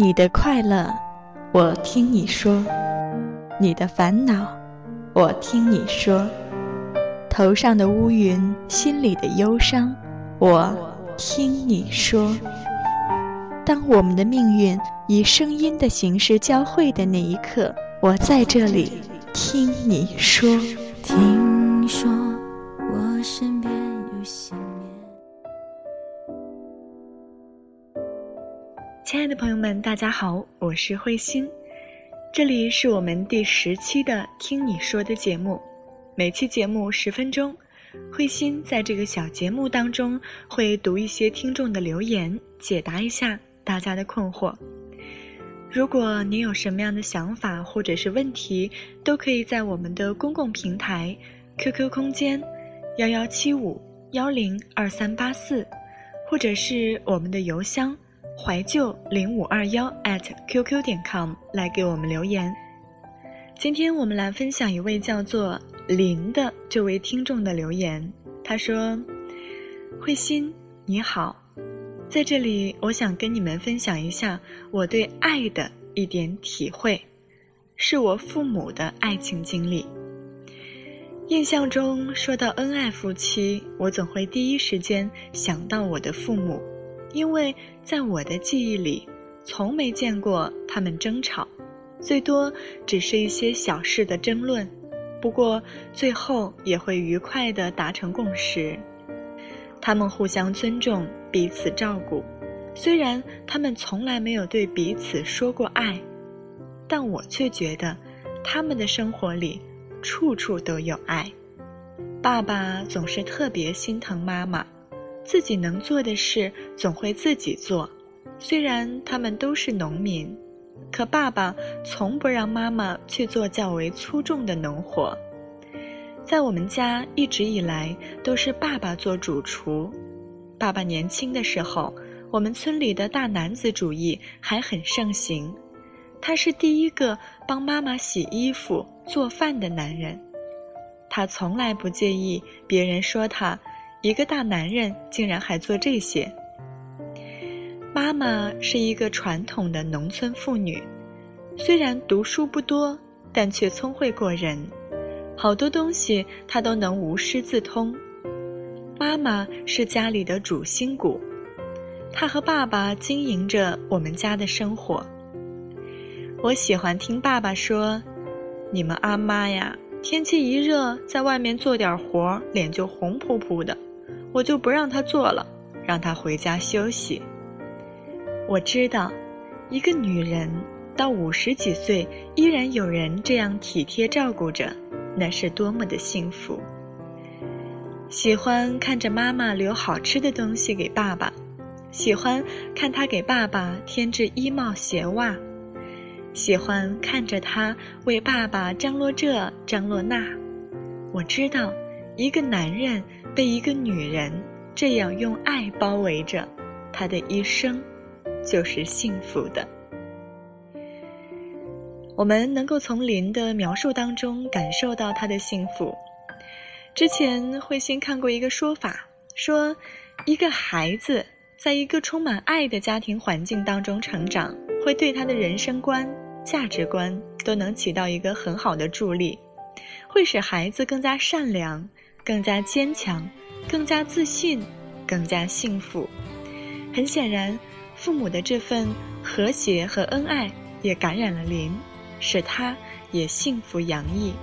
你的快乐，我听你说；你的烦恼，我听你说；头上的乌云，心里的忧伤，我听你说。当我们的命运以声音的形式交汇的那一刻，我在这里听你说。听的朋友们，大家好，我是慧心，这里是我们第十期的《听你说》的节目，每期节目十分钟，慧心在这个小节目当中会读一些听众的留言，解答一下大家的困惑。如果你有什么样的想法或者是问题，都可以在我们的公共平台 QQ 空间幺幺七五幺零二三八四，或者是我们的邮箱。怀旧零五二幺 at qq 点 com 来给我们留言。今天我们来分享一位叫做林的这位听众的留言。他说：“慧心你好，在这里我想跟你们分享一下我对爱的一点体会，是我父母的爱情经历。印象中说到恩爱夫妻，我总会第一时间想到我的父母。”因为在我的记忆里，从没见过他们争吵，最多只是一些小事的争论，不过最后也会愉快地达成共识。他们互相尊重，彼此照顾，虽然他们从来没有对彼此说过爱，但我却觉得他们的生活里处处都有爱。爸爸总是特别心疼妈妈。自己能做的事总会自己做，虽然他们都是农民，可爸爸从不让妈妈去做较为粗重的农活。在我们家一直以来都是爸爸做主厨。爸爸年轻的时候，我们村里的大男子主义还很盛行，他是第一个帮妈妈洗衣服、做饭的男人。他从来不介意别人说他。一个大男人竟然还做这些。妈妈是一个传统的农村妇女，虽然读书不多，但却聪慧过人，好多东西她都能无师自通。妈妈是家里的主心骨，她和爸爸经营着我们家的生活。我喜欢听爸爸说：“你们阿妈呀，天气一热，在外面做点活，脸就红扑扑的。”我就不让他做了，让他回家休息。我知道，一个女人到五十几岁依然有人这样体贴照顾着，那是多么的幸福。喜欢看着妈妈留好吃的东西给爸爸，喜欢看他给爸爸添置衣帽鞋袜，喜欢看着他为爸爸张罗这张罗那。我知道，一个男人。被一个女人这样用爱包围着，他的一生就是幸福的。我们能够从林的描述当中感受到他的幸福。之前慧心看过一个说法，说一个孩子在一个充满爱的家庭环境当中成长，会对他的人生观、价值观都能起到一个很好的助力，会使孩子更加善良。更加坚强，更加自信，更加幸福。很显然，父母的这份和谐和恩爱也感染了林，使他也幸福洋溢。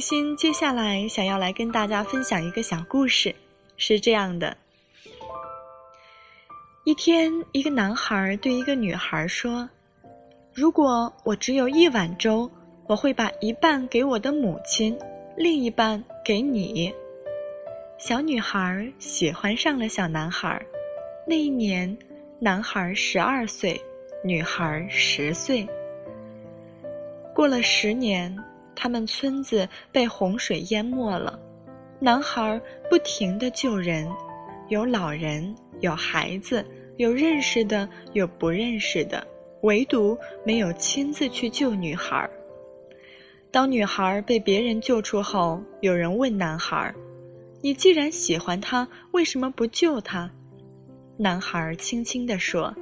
心接下来想要来跟大家分享一个小故事，是这样的：一天，一个男孩对一个女孩说：“如果我只有一碗粥，我会把一半给我的母亲，另一半给你。”小女孩喜欢上了小男孩。那一年，男孩十二岁，女孩十岁。过了十年，他们村子被洪水淹没了。男孩不停地救人，有老人，有孩子，有认识的，有不认识的，唯独没有亲自去救女孩。当女孩被别人救出后，有人问男孩：“你既然喜欢她，为什么不救她？”男孩轻轻地说：“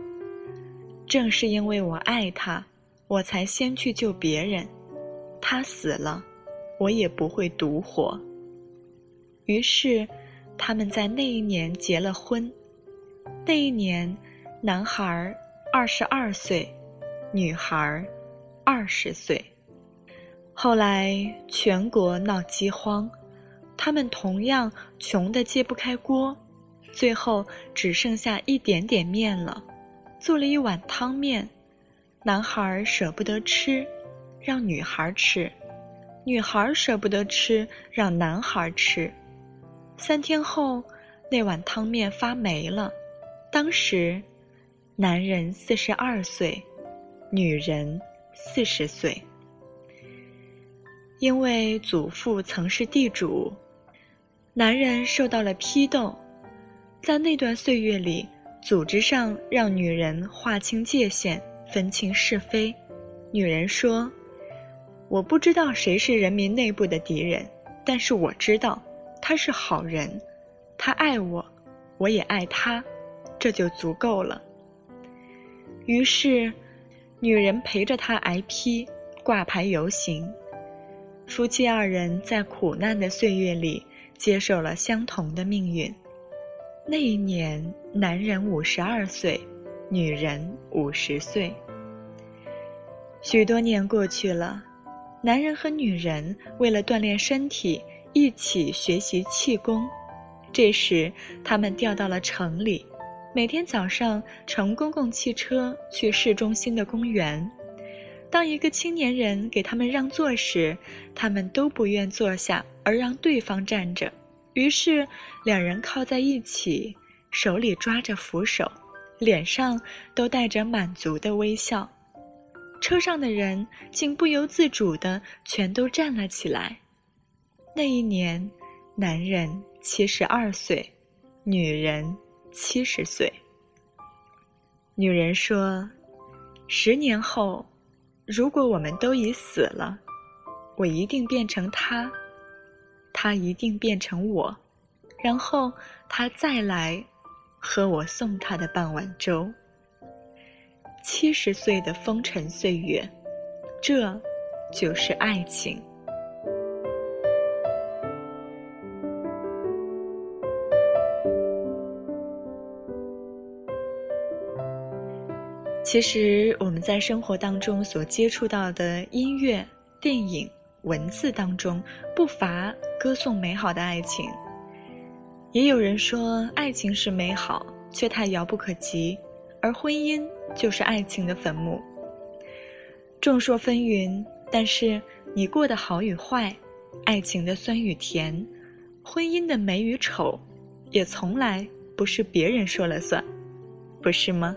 正是因为我爱她，我才先去救别人。他死了，我也不会独活。”于是，他们在那一年结了婚。那一年，男孩二十二岁，女孩二十岁。后来全国闹饥荒，他们同样穷得揭不开锅，最后只剩下一点点面了，做了一碗汤面。男孩舍不得吃，让女孩吃；女孩舍不得吃，让男孩吃。三天后，那碗汤面发霉了。当时，男人四十二岁，女人四十岁。因为祖父曾是地主，男人受到了批斗。在那段岁月里，组织上让女人划清界限，分清是非。女人说：“我不知道谁是人民内部的敌人，但是我知道。”他是好人，他爱我，我也爱他，这就足够了。于是，女人陪着他挨批，挂牌游行。夫妻二人在苦难的岁月里接受了相同的命运。那一年，男人五十二岁，女人五十岁。许多年过去了，男人和女人为了锻炼身体。一起学习气功，这时他们调到了城里，每天早上乘公共汽车去市中心的公园。当一个青年人给他们让座时，他们都不愿坐下，而让对方站着。于是两人靠在一起，手里抓着扶手，脸上都带着满足的微笑。车上的人竟不由自主地全都站了起来。那一年，男人七十二岁，女人七十岁。女人说：“十年后，如果我们都已死了，我一定变成他，他一定变成我，然后他再来，喝我送他的半碗粥。七十岁的风尘岁月，这就是爱情。”其实我们在生活当中所接触到的音乐、电影、文字当中，不乏歌颂美好的爱情。也有人说，爱情是美好，却太遥不可及，而婚姻就是爱情的坟墓。众说纷纭，但是你过得好与坏，爱情的酸与甜，婚姻的美与丑，也从来不是别人说了算，不是吗？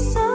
so